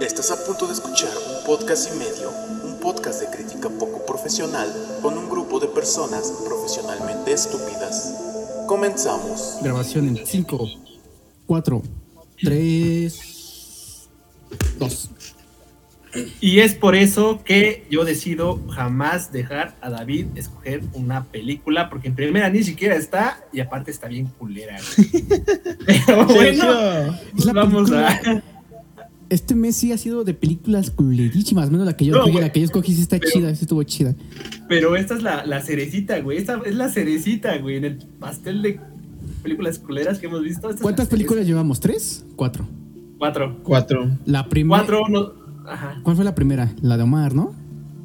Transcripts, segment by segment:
Estás a punto de escuchar un podcast y medio, un podcast de crítica poco profesional con un grupo de personas profesionalmente estúpidas. Comenzamos. Grabación en 5, 4, 3, 2. Y es por eso que yo decido jamás dejar a David escoger una película, porque en primera ni siquiera está y aparte está bien culera. güey. Pero bueno, vamos a. Este mes sí ha sido de películas culerísimas, menos la que yo, No, la que yo escogí sí está Pero- chida, sí estuvo chida. Pero esta es la, la cerecita, güey. Esta es la cerecita, güey. En el pastel de películas culeras que hemos visto. ¿Cuántas la películas llevamos? ¿Tres? ¿Cuatro? Cuatro. Cuatro. La primera. Cuatro, no. Ajá. ¿Cuál fue la primera? La de Omar, ¿no?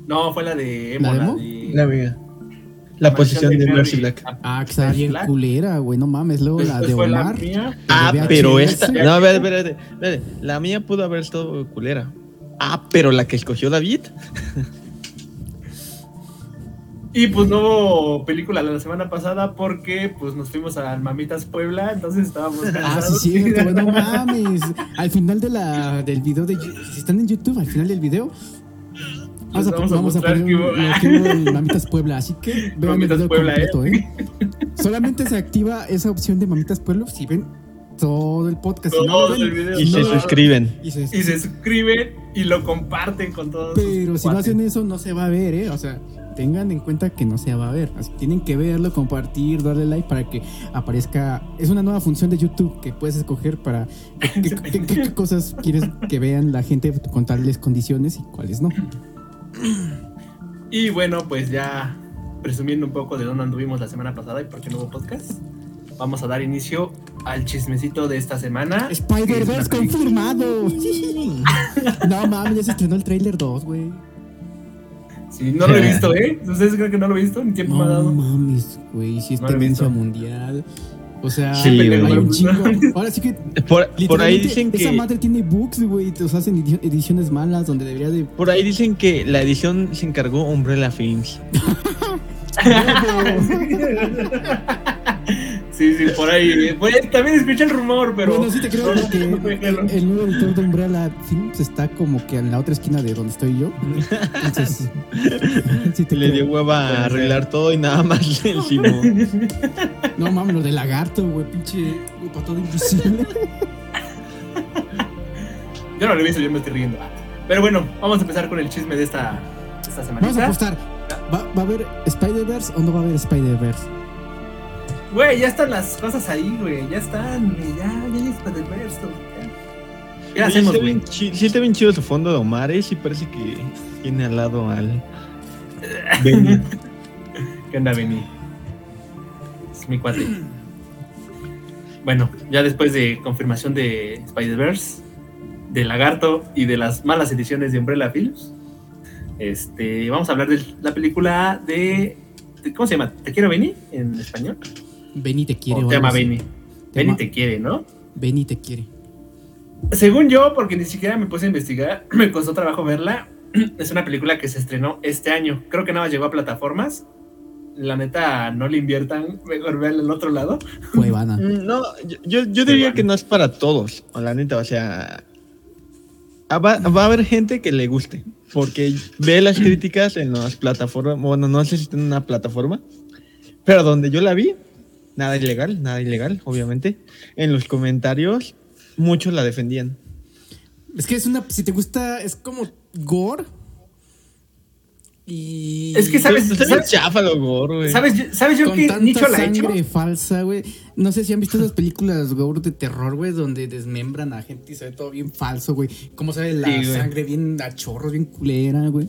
No, fue la de Emo, ¿La de la Emo? de. La amiga. La posición de Mercy Black. Ah, que estaba bien culera, güey, no mames. Luego la de la Omar. mía. Ah, de pero esta. No, a ver, espérate, espérate. La mía pudo haber estado culera. Ah, pero la que escogió David. Y pues no hubo película la semana pasada porque pues nos fuimos a Mamitas Puebla, entonces estábamos Ah, cansados. sí, cierto, güey, no mames. Al final de la, del video de si están en YouTube, al final del video, vamos a, vamos a vamos a poner que hubo- un- lo que hubo en Mamitas Puebla, así que vean el Mamitas video Puebla, completo, ¿eh? Solamente se activa esa opción de Mamitas Puebla si ven todo el podcast. Si no Todo ven, el video. Y se no lo- suscriben. y se- Y se suscriben y lo comparten con todos. sus Pero si no cuates. hacen eso, no se va a ver, ¿eh? O sea, tengan en cuenta que no se va a ver. Así, tienen que verlo, compartir, darle like para que aparezca. Es una nueva función de YouTube que puedes escoger para qué, qué- qué- qué- qué cosas quieres que vean la gente con tales condiciones y cuáles no. Y bueno, pues ya presumiendo un poco de dónde anduvimos la semana pasada y por qué no hubo podcast, vamos a dar inicio al chismecito de esta semana. es Spider-Verse confirmado. no mames, ya se estrenó el trailer 2, güey. Sí, no lo he visto, ¿eh? ¿Ustedes creen que no lo he visto? Ni tiempo me ha No dado. mames, güey, si es No tendencia mundial. O sea, Sí, hay un chingo. Ahora sí que Por, por ahí dicen Esa que. madre tiene bugs, güey. Te hacen edi- ediciones malas donde debería de. Por ahí dicen que la edición se encargó Umbrella Films. Sí, sí, por ahí. Pues, también escuché el rumor, pero. bueno, sí te creo no, porque no, el, nuevo editor de Umbrella Films está como que en la otra esquina de donde estoy yo. Entonces, sí te Le dio hueva a arreglar todo y nada más le encimó. No mames, lo de lagarto, güey. Pinche para todo invisible. Yo no lo he visto, yo me estoy riendo. Pero bueno, vamos a empezar con el chisme de esta, esta Vamos a apostar. ¿Va, va a haber Spider-Verse o no va a haber Spider-Verse? Güey, ya están las cosas ahí, güey. Ya están, güey, ya, ya hay Spider-Verse. güey, ya. ¿Qué hacemos, güey? bien Sí, está bien chido su fondo de Omar, ¿eh? Sí parece que tiene al lado al... Benny. ¿Qué onda, Benny? Es mi cuate. Bueno, ya después de confirmación de Spider-Verse, de Lagarto y de las malas ediciones de Umbrella Films, este, vamos a hablar de la película de, ¿Cómo se llama? ¿Te quiero, Benny? En español. Benny te quiere. O o te algo llama así. Benny. Te Benny te quiere, ¿no? Benny te quiere. Según yo, porque ni siquiera me puse a investigar, me costó trabajo verla. Es una película que se estrenó este año. Creo que nada más llegó a plataformas. La neta, no le inviertan. Mejor vean el otro lado. Cuevana. Mm, No, yo, yo, yo diría que no es para todos, o la neta, o sea... ah, Va, va a haber gente que le guste, porque ve las críticas en las plataformas, bueno, no sé si está en una plataforma, pero donde yo la vi, nada ilegal, nada ilegal, obviamente, en los comentarios muchos la defendían. Es que es una. Si te gusta, es como gore. Y. Es que ¿Sabes- bien sabes- chafa lo gore, güey. ¿Sabes, yo- ¿sabes yo con qué tanta nicho la he hecho? sangre falsa, güey. No sé si han visto esas películas gore de terror, güey, donde desmembran a gente y se ve todo bien falso, güey. Cómo sale la Sí, güey. sangre bien a chorros, bien culera, güey.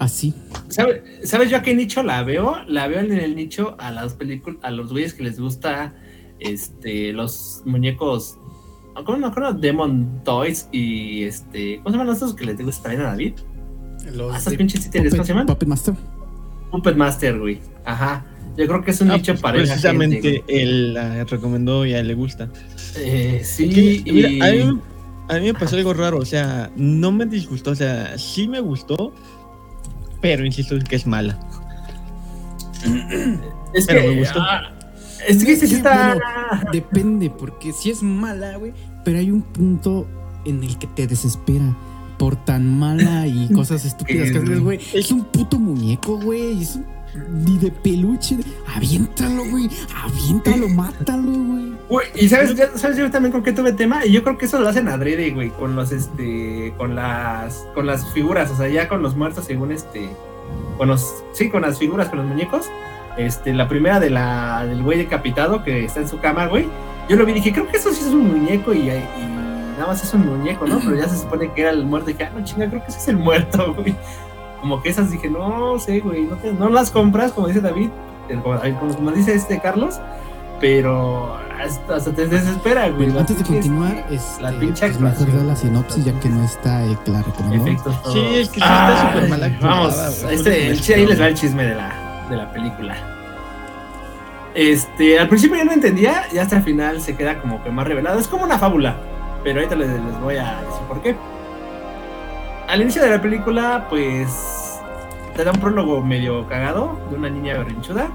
Así. ¿Sabe- ¿Sabes yo a qué nicho la veo? La veo en el nicho a las películas, a los güeyes que les gusta este, los muñecos. ¿Cómo me acuerdo? Demon Toys y este. ¿Cómo se llaman estos que les gusta también a David? Los Ah, esas de pinches títeres, ¿cómo se llaman? Puppet Master. Puppet Master, güey. Ajá. Yo creo que es un Ah, nicho pues, para esa precisamente gente, él la recomendó y a él le gusta. Eh, sí, mira, y- a, mí, a mí me pasó algo raro, o sea, no me disgustó, o sea, sí me gustó, pero insisto en que es mala. es pero que. me gustó. ah, es que sí Sí, está. bueno, depende, porque si es mala, güey, pero hay un punto en el que te desespera. por tan mala y cosas estúpidas que haces, güey. Es un puto muñeco, güey. Es un ni de peluche. Aviéntalo, güey. Aviéntalo, mátalo, güey. Güey, y sabes, ya- sabes yo también con qué tuve tema, y yo creo que eso lo hacen adrede, güey, con los este, con las, con las figuras, o sea, ya con los muertos según este, con los, sí, con las figuras, con los muñecos, este, la primera de la, del güey decapitado que está en su cama, güey, yo lo vi y dije, creo que eso sí es un muñeco y, y nada más es un muñeco, ¿no? Pero ya se supone que era el muerto y dije, ah, no chinga, creo que ese es el muerto, güey. Como que esas dije, no sé, güey, no, te- no las compras, como dice David, eh, como, como dice este Carlos, pero hasta, hasta te desespera, güey. Pero antes de continuar, este, este, la pinche pues mejor da la sinopsis ya que no está la recomendó. efectos, todo. Sí, es que sí está súper mal actuada, Vamos, este, el ahí les va el chisme de la, de la película. Este, al principio yo no entendía, y hasta el final se queda como que más revelado. Es como una fábula, pero ahorita les, les voy a decir por qué. Al inicio de la película, pues te da un prólogo medio cagado de una niña berrinchuda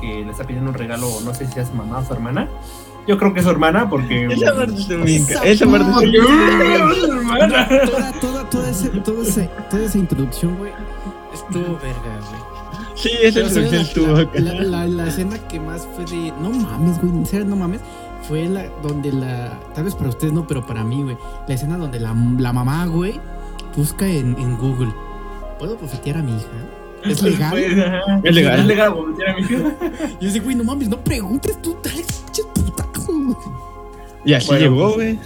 que le está pidiendo un regalo, no sé si es su mamá o su hermana. Yo creo que es su hermana porque. Esa parte ca- Esa parte Su hermana. Toda, toda, toda, ese- toda, ese- toda esa introducción, güey, estuvo verga, güey. Sí, esa introducción estuvo la, acá. la, la- la escena que más fue de. No mames, güey. En serio, no mames. Fue la donde la. Tal vez para ustedes no, pero para mí, güey. La escena donde la, la mamá, güey, busca en, en Google. ¿Puedo bofetear a mi hija? ¿Es legal? Pues, ajá. Es legal. Es legal vomitar a mi hija. Y yo digo, güey, no mames, no preguntes tú, dale güey. Y así Bueno, llegó, pues- güey.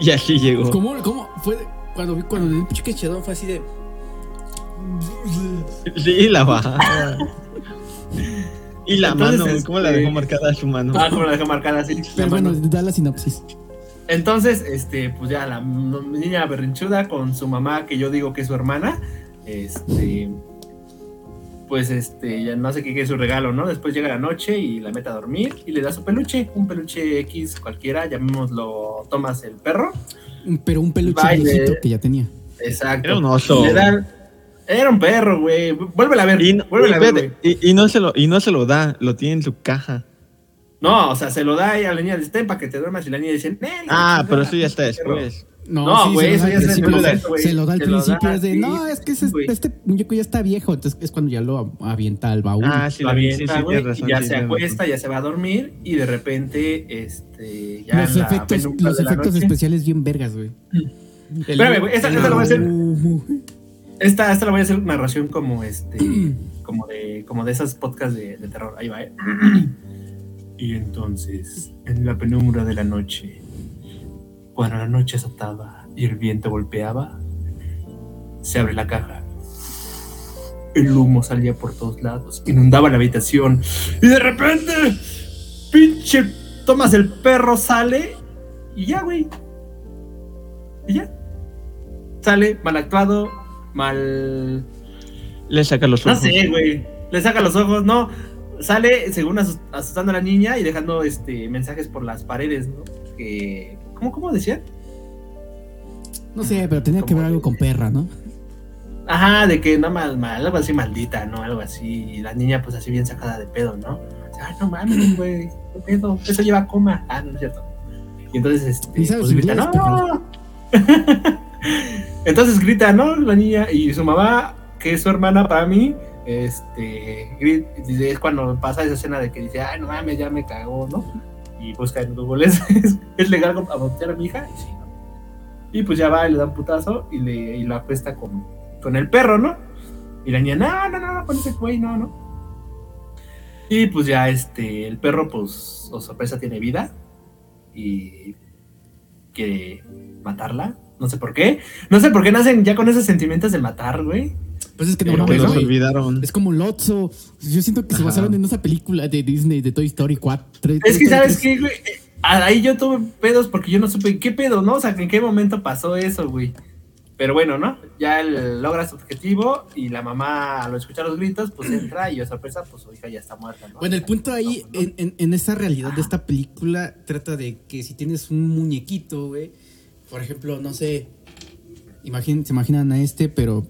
Y así llegó. ¿Cómo, cómo fue? Cuando vi, cuando el pinche quechadón fue así de. Sí, la baja. Y la Entonces, mano, este- ¿cómo la dejó marcada su mano? Ah, como la dejó marcada así. Pero la bueno, mano. da la sinopsis. Entonces, este, pues ya la niña berrinchuda con su mamá, que yo digo que es su hermana, este, pues este, ya no sé qué, qué es su regalo, ¿no? Después llega la noche y la mete a dormir y le da su peluche, un peluche X cualquiera, llamémoslo Thomas el perro. Pero un peluche viejito que ya tenía. Exacto. Era un oso. Le dan- era un perro, güey. Vuélvela a ver. Y, a ver, y no se lo, y no se lo da, lo tiene en su caja. No, o sea, se lo da y a la niña, dice, "Ten, para que te duermas y la niña dice, "Nel, Ah, pero eso ya está perro". después. No, No, sí, güey, lo eso ya al es en el principio. momento, güey. Se lo da al lo principio, da, es de, sí, no, es que este muñeco ya está viejo, entonces es cuando ya lo avienta al baúl. Ah, sí, sí, avienta, sí, güey, tienes razón, y ya sí, se acuesta, ya se va a dormir y de repente, este, ya los efectos, los efectos especiales bien vergas, güey. Espérame, güey, esta- esta la voy a hacer. Esta, esta la voy a hacer narración como este, como de, como de esas podcasts de, de terror. Ahí va, ¿eh? Y entonces, en la penumbra de la noche, cuando la noche azotaba y el viento golpeaba, se abre la caja. El humo salía por todos lados, inundaba la habitación y de repente, pinche Tomás el perro sale y ya, güey. Y ya. Sale mal actuado, mal Le saca los no ojos. sé, güey. Le saca los ojos, no. Sale, según asus- asustando a la niña y dejando este mensajes por las paredes, ¿no? Que. ¿Cómo, cómo decían? No sé, pero tenía que ver algo con perra, ¿no? Ajá, de que no mal, mal, algo así maldita, ¿no? Algo así. Y la niña, pues así bien sacada de pedo, ¿no? O sea, no mames, güey. ¿Qué pedo? Eso lleva coma. Ah, no es cierto. Y entonces, este. ¿Y sabes pues grita, ¡No! entonces grita, ¿no? La niña y su mamá, que es su hermana para mí, este. Es cuando pasa esa escena de que dice, ay, no mames, ya me cagó, ¿no? Y busca en Google, ¿es, es, legal adoptar a mi hija? Y sí, ¿no? Y pues ya va y le da un putazo y, le, y lo acuesta con, con el perro, ¿no? Y la niña, no, no, no, no, con ese güey, no, no. Y pues ya este, el perro, pues, o sorpresa, tiene vida y quiere matarla. No sé por qué. No sé por qué nacen ya con esos sentimientos de matar, güey. Pues es que no mames, los olvidaron. Es como Lotso. Yo siento que se Ajá. basaron en esa película de Disney, de Toy Story 4. Es que, ¿sabes qué, güey? Eh, Ahí yo tuve pedos porque yo no supe qué pedo, ¿no? O sea, en qué momento pasó eso, güey. Pero bueno, ¿no? Ya él logra su objetivo y la mamá, al escuchar los gritos, pues entra y, a sorpresa, pues su hija ya está muerta, ¿no? Bueno, el punto ahí, en, en, en esta realidad de esta película, trata de que si tienes un muñequito, güey, por ejemplo, no sé, imaginen, se imaginan a este, pero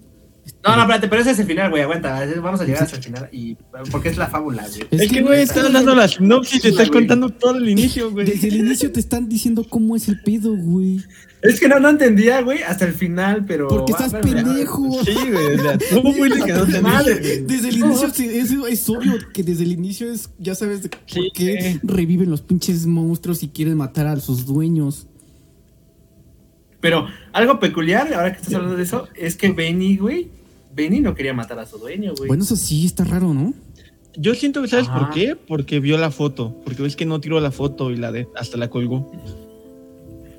No, no, espérate, pero ese es el final, güey, aguanta. Vamos a llegar hasta el final. Y, porque es la fábula, güey. Es, que, güey, estás dando la sinopsis, te estás contando todo el inicio, güey. Desde el inicio te están diciendo cómo es el pedo, güey. Es que no, no entendía, güey, hasta el final, pero. Porque estás pendejo. Sí, güey. O sea, ¿cómo güey que no Madre, Desde el inicio es, es obvio que desde el inicio es, ya sabes por qué reviven los pinches monstruos y quieren matar a sus dueños. Pero algo peculiar, ahora que estás hablando de eso, es que Benny, güey, Benny no quería matar a su dueño, güey. Bueno, eso sí está raro, ¿no? Yo siento que, ¿sabes Ajá. por qué? Porque vio la foto. Porque ves que no tiró la foto y la de hasta la colgó.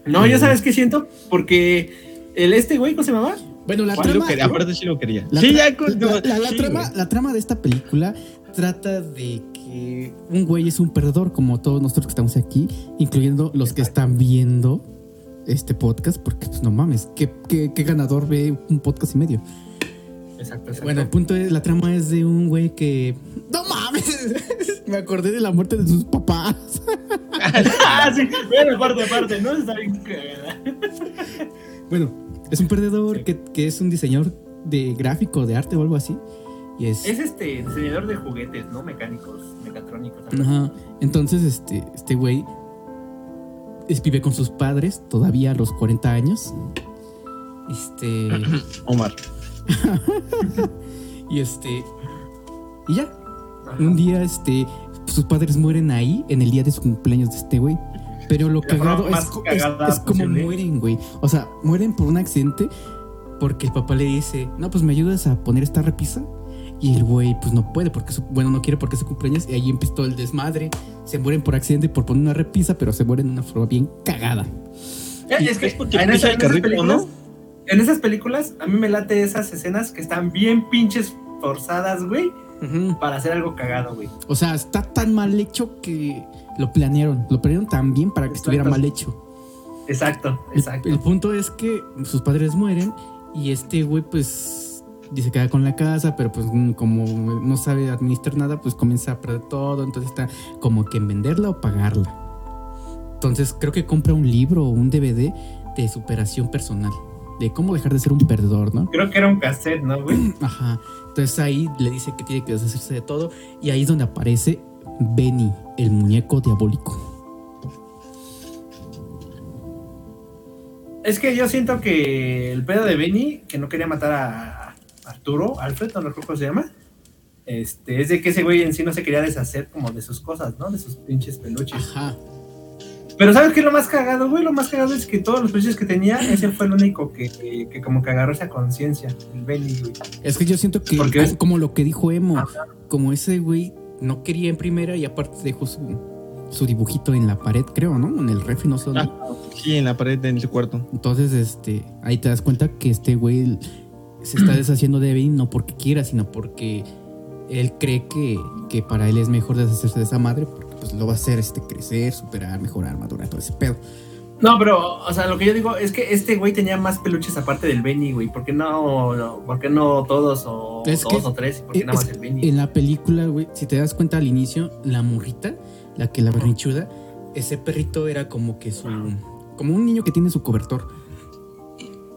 No, ya sabes qué siento, porque el este güey, ¿cómo se llamaba? Bueno, la trama, quería, aparte sí lo quería. la sí, ya con- la, la- la sí, trama, güey. la trama de esta película trata de que un güey es un perdedor, como todos nosotros que estamos aquí, incluyendo los que están viendo este podcast, porque pues no mames, ¿qué, qué, qué ganador ve un podcast y medio? Exacto, exacto. Bueno, el punto es, la trama es de un güey que... ¡No mames! Me acordé de la muerte de sus papás. ah, sí, bueno, aparte, aparte, ¿no? Está bien. Bueno, es un perdedor Sí. que, que es un diseñador de gráfico, de arte o algo así. Y es... Es este diseñador de juguetes, ¿no? Mecánicos, mecatrónicos. algo Ajá. Entonces, este, este güey es- vive con sus padres todavía a los 40 años. Este. Omar. y este. Y ya. Un día, este. Sus padres mueren ahí en el día de su cumpleaños de este güey. Pero lo cagado es, es- es como mueren, güey. O sea, mueren por un accidente porque el papá le dice, no, pues me ayudas a poner esta repisa. Y el güey, pues no puede, porque su, bueno, no quiere porque su cumpleaños. Y ahí empieza todo el desmadre. Se mueren por accidente por poner una repisa, pero se mueren de una forma bien cagada. Eh, es que Es porque en, pisa esa- el en esas carrito, películas, ¿no? En esas películas, a mí me late esas escenas que están bien pinches forzadas, güey, para hacer algo cagado, güey. O sea, está tan mal hecho que lo planearon. Lo planearon tan bien para que Exacto. estuviera mal hecho. Exacto, exacto. El, punto es que sus padres mueren y este güey pues dice queda con la casa, pero pues mm, como no sabe administrar nada, pues comienza a perder todo, entonces está como que en venderla o pagarla. Entonces creo que compra un libro o un DVD de superación personal, de cómo dejar de ser un perdedor, ¿no? Creo que era un cassette, ¿no, güey? Ajá. Entonces ahí le dice que tiene que deshacerse de todo y ahí es donde aparece Benny, el muñeco diabólico. Es que yo siento que el pedo de Benny, que no quería matar a Arturo, Alfred, no recuerdo cómo se llama, este, es de que ese güey en sí no se quería deshacer como de sus cosas, ¿no? De sus pinches peluches. Ajá. Pero ¿sabes qué es lo más cagado, güey? Lo más cagado es que todos los peluches que tenía, ese fue el único que, que, que como que agarró esa conciencia, el Benny, güey. Es que yo siento que, Porque como, es- como lo que dijo Emo, Ajá. como ese güey no quería en primera y aparte dejó su, su dibujito en la pared, creo, ¿no? En el refri, no sé dónde. Sí, en la pared de su cuarto. Entonces, este, ahí te das cuenta que este güey se está deshaciendo de Benny no porque quiera, sino porque él cree que, que para él es mejor deshacerse de esa madre porque pues lo va a hacer este, crecer, superar, mejorar, madurar, todo ese pedo. No, pero, o sea, lo que yo digo es que este güey tenía más peluches aparte del Benny, güey. ¿Por qué no, no- por qué no todos o Es dos que- o tres? ¿Por qué Es- nada más el Benny? En la película, güey, si te das cuenta al inicio, la morrita, la que la berrinchuda, ese perrito era como que su. como un niño que tiene su cobertor.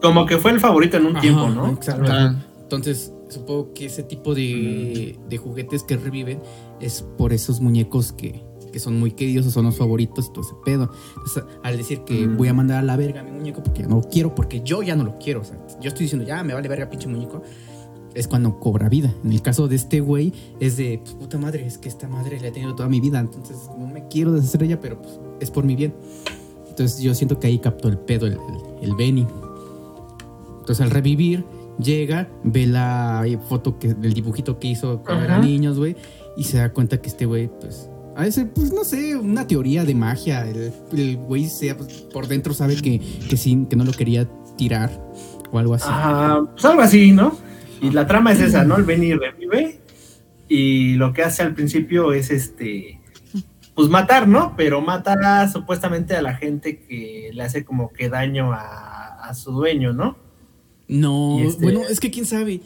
Como que fue el favorito en un Ajá, tiempo, ¿no? exacto. Ajá. Entonces, supongo que ese tipo de, de juguetes que reviven es por esos muñecos que, que son muy queridos o son los favoritos y todo ese pedo. Entonces, al decir que Mm. voy a mandar a la verga a mi muñeco porque ya no lo quiero, porque yo ya no lo quiero. O sea, yo estoy diciendo, ya me vale verga, pinche muñeco. Es cuando cobra vida. En el caso de este güey, es de pues, puta madre, es que esta madre la he tenido toda mi vida. Entonces, no me quiero deshacer de ella, pero pues, es por mi bien. Entonces, yo siento que ahí captó el pedo, el, el, el Benny. Entonces al revivir, llega, ve la foto que, del dibujito que hizo cuando eran niños, güey, y se da cuenta que este güey, pues, a ese, pues no sé, una teoría de magia. El, el güey sea, pues, por dentro sabe que, que sí, que no lo quería tirar o algo así. Ajá, pues algo así, ¿no? Y la trama es esa, ¿no? El Benny revive y lo que hace al principio es este, pues matar, ¿no? Pero mata supuestamente a la gente que le hace como que daño a, a su dueño, ¿no? No, Y este- bueno, es que quién sabe.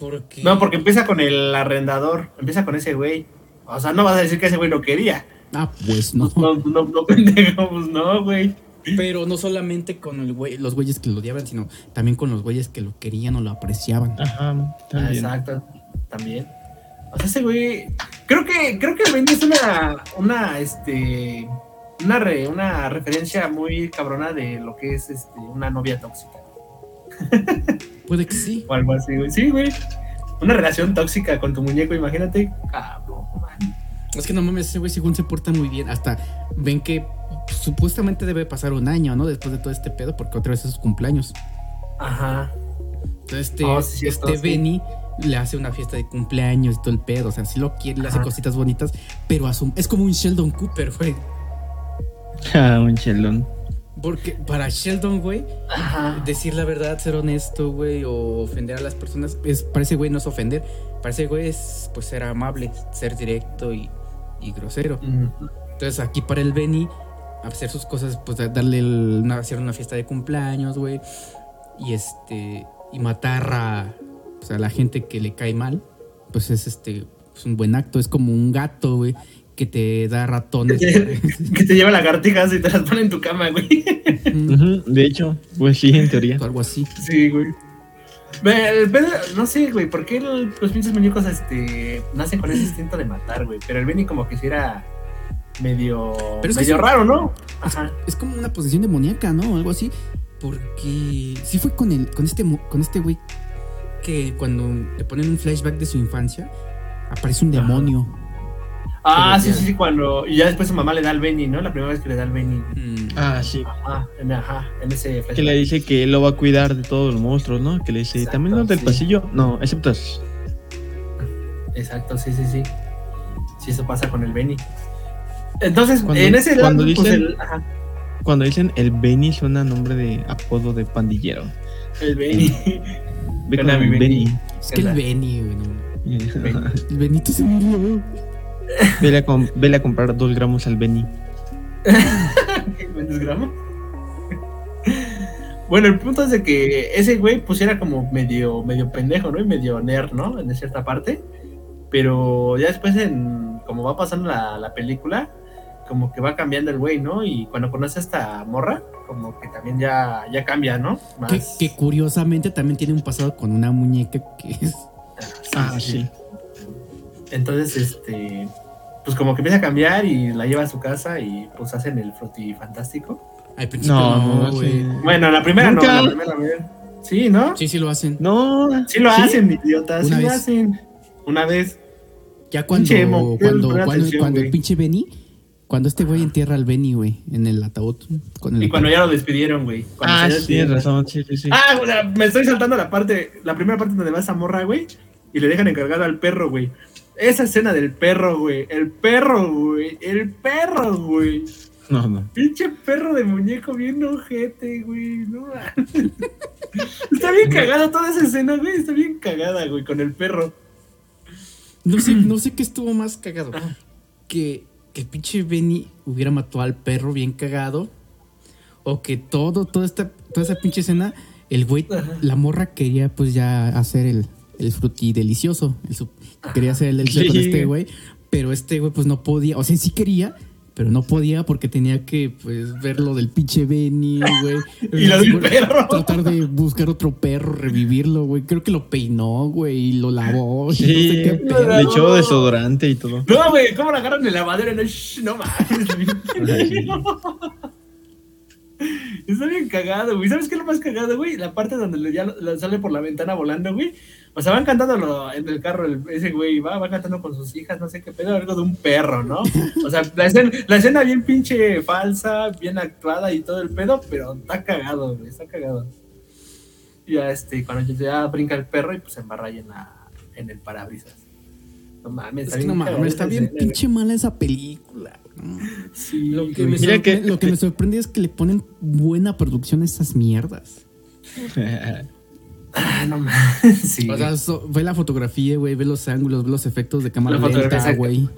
Porque... No, porque empieza con el arrendador, empieza con ese güey. O sea, no vas a decir que ese güey lo quería. Ah, pues no. No, no, no, pendejo, pues no, güey. Pero no solamente con el güey- los güeyes que lo odiaban, sino también con los güeyes que lo querían o lo apreciaban. Ajá, Ah, también. Exacto, también. O sea, ese güey. Creo que, creo que el es una, una, este, una, re- una referencia muy cabrona de lo que es este, una novia tóxica. Puede que sí. O algo así, güey. Sí, güey. Una relación tóxica con tu muñeco, imagínate. Cabrón, man. Es que no mames, ese güey según se porta muy bien. Hasta ven que supuestamente debe pasar un año, ¿no? Después de todo este pedo, porque otra vez es su cumpleaños. Ajá. Entonces este, Oh, sí, este sí. Benny le hace una fiesta de cumpleaños y todo el pedo. O sea, sí lo quiere, le hace cositas bonitas, pero a su- es como un Sheldon Cooper, güey. Ah, un chelón. Porque para Sheldon, güey, Ajá. decir la verdad, ser honesto, güey, o ofender a las personas, es, para ese güey no es ofender. Para ese güey es pues ser amable, ser directo y, y grosero. Mm, Entonces aquí para el Benny, hacer sus cosas, pues darle el- una, hacer una fiesta de cumpleaños, güey. Y este. Y matar a, pues, a la gente que le cae mal. Pues es este. pues, un buen acto. Es como un gato, güey. Que te da ratones. Que te lleva lagartijas y te las pone en tu cama, güey. De hecho, pues sí, en teoría. algo así. Sí, güey. El no sé, güey, ¿por qué el- los pinches muñecos este, nacen con ese instinto de matar, güey? Pero el Benny como que si era medio, Pero es que medio sí- raro, ¿no? Ajá. Es como una posesión demoníaca, ¿no? Algo así. Porque sí fue con el, con este, con este güey que cuando le ponen un flashback de su infancia, aparece un Ajá. Ah, sí, sí, sí, cuando... Y ya después su mamá le da al Benny, ¿no? La primera vez que le da al Benny. Mm. Ah, sí. Ajá, en, ajá, en ese flashback. Que le dice que él lo va a cuidar de todos los monstruos, ¿no? Que le dice, Exacto, ¿también los del sí. pasillo? No, excepto. Exacto, sí, sí, sí. Sí, eso pasa con el Benny. Entonces, Cuando- en ese cuando lado, pues, dicen- el, ajá, Cuando dicen el Benny suena a nombre de apodo de pandillero. el Benny. Ve con mi el Benny. Benny. Es que el Benny, güey. El Benito se murió. Vele, a com- vele a comprar dos gramos al Benny. ¿Vendes gramo? Bueno, el punto es de que ese güey pues era como medio, medio pendejo, ¿no? Y medio nerd, ¿no? En cierta parte. Pero ya después, en como va pasando la, la película, como que va cambiando el güey, ¿no? Y cuando conoce a esta morra, como que también ya, ya cambia, ¿no? Más... Que, que curiosamente también tiene un pasado con una muñeca que es. Ah, sí. Entonces, este, pues como que empieza a cambiar y la lleva a su casa y pues hacen el. Al principio No, no, sí. Bueno, la primera Nunca. no, la primera vez. Sí, ¿no? Sí, sí lo hacen. No. Sí lo ¿sí? hacen, idiotas, sí Una lo vez. hacen. Una vez. Ya cuando, Pinche emo, cuando, cuando, atención, cuando el pinche Benny, cuando este güey entierra al Benny, güey, en el ataúd. Con el Y cuando ya lo despidieron, güey. Ah, sí, tienes razón, sí, sí, sí. Ah, o sea, me estoy saltando la parte, la primera parte donde va esa morra, güey, y le dejan encargado al perro, güey. Esa escena del perro, güey. El perro, güey. El perro, güey. No, no. Pinche perro de muñeco bien ojete, güey. No mames. Está bien cagada toda esa escena, güey. Está bien cagada, güey, con el perro. No sé, no sé qué estuvo más cagado. Que, que el pinche Benny hubiera matado al perro bien cagado. O que todo, toda esta, toda esa pinche escena, el güey, Ajá. la morra quería pues ya hacer el, el fruti delicioso. El su- quería hacer el delicioso con este güey. Pero este güey pues no podía. O sea, sí quería. Pero no podía porque tenía que pues ver lo del pinche Benny, güey. Y lo del perro. Tratar de buscar otro perro, revivirlo, güey. Creo que lo peinó, güey, y lo lavó. Sí, no sé qué pedo. le echó desodorante y todo. No, güey, ¿cómo la agarran en la lavadero? No, shh, no mames. Está bien cagado, güey. ¿Sabes qué es lo más cagado, güey? La parte donde ya lo- lo sale por la ventana volando, güey. O sea, van cantando lo- en el carro el- ese güey, va, va cantando con sus hijas, no sé qué pedo, algo de un perro, ¿no? O sea, la escena, la escena bien pinche falsa, bien actuada y todo el pedo, pero está cagado, güey, está cagado. Y ya, este, cuando ya brinca el perro y pues se embarra ahí en, la, en el parabrisas. No mames, Es está que bien no cagada mames, está bien escena, güey. pinche mala esa película. ¿no? Sí, Lo que, güey. me Mira que- lo que me sorprende es que le ponen buena producción a esas mierdas. Ah, no mames. Sí, O sea, so- ve la fotografía, güey, ve los ángulos, ve los efectos de cámara La fotografía, lenta, güey.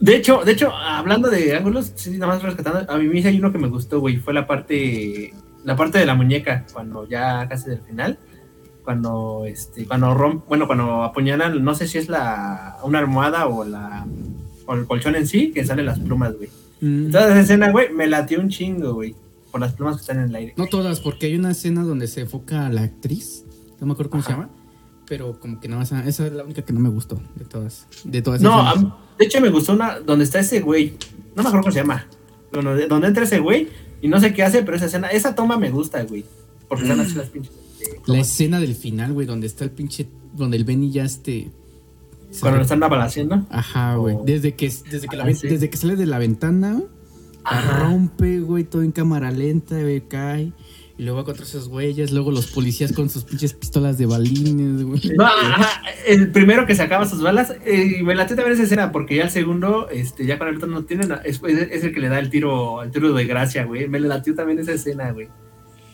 De hecho, de hecho, hablando de ángulos, sí, nada más rescatando, a mí me hay uno que me gustó, güey, fue la parte, la parte de la muñeca, cuando ya casi del final, cuando, este, cuando romp, bueno, cuando apuñalan, no sé si es la, una almohada o la, o el colchón en sí, que salen las plumas, güey. Mm, Toda esa escena, güey, me latió un chingo, güey. Por las plumas que están en el aire. No todas, porque hay una escena donde se enfoca a la actriz. No me acuerdo cómo se Ajá. llama. Pero como que nada más. Esa es la única que no me gustó de todas. De todas No, esas a de hecho me gustó una donde está ese güey. No me acuerdo cómo se llama. Donde, donde entra ese güey y no sé qué hace, pero esa escena, esa toma me gusta, güey. Porque están así las pinches. eh, La escena del final, güey, donde está el pinche. Donde el Benny ya este. se Cuando lo están abalaciendo. Ajá, güey. Oh. Desde que, desde, que Ah, sí. desde que sale de la ventana, Ajá. rompe, güey, todo en cámara lenta, güey, cae. Y luego va contra esos güeyes. Luego los policías con sus pinches pistolas de balines, güey. No, ajá, el primero que sacaba sus balas, eh, y me latió también esa escena, porque ya el segundo, este, ya con el otro no tiene es el que le da el tiro, el tiro de gracia, güey. Me latió también esa escena, güey.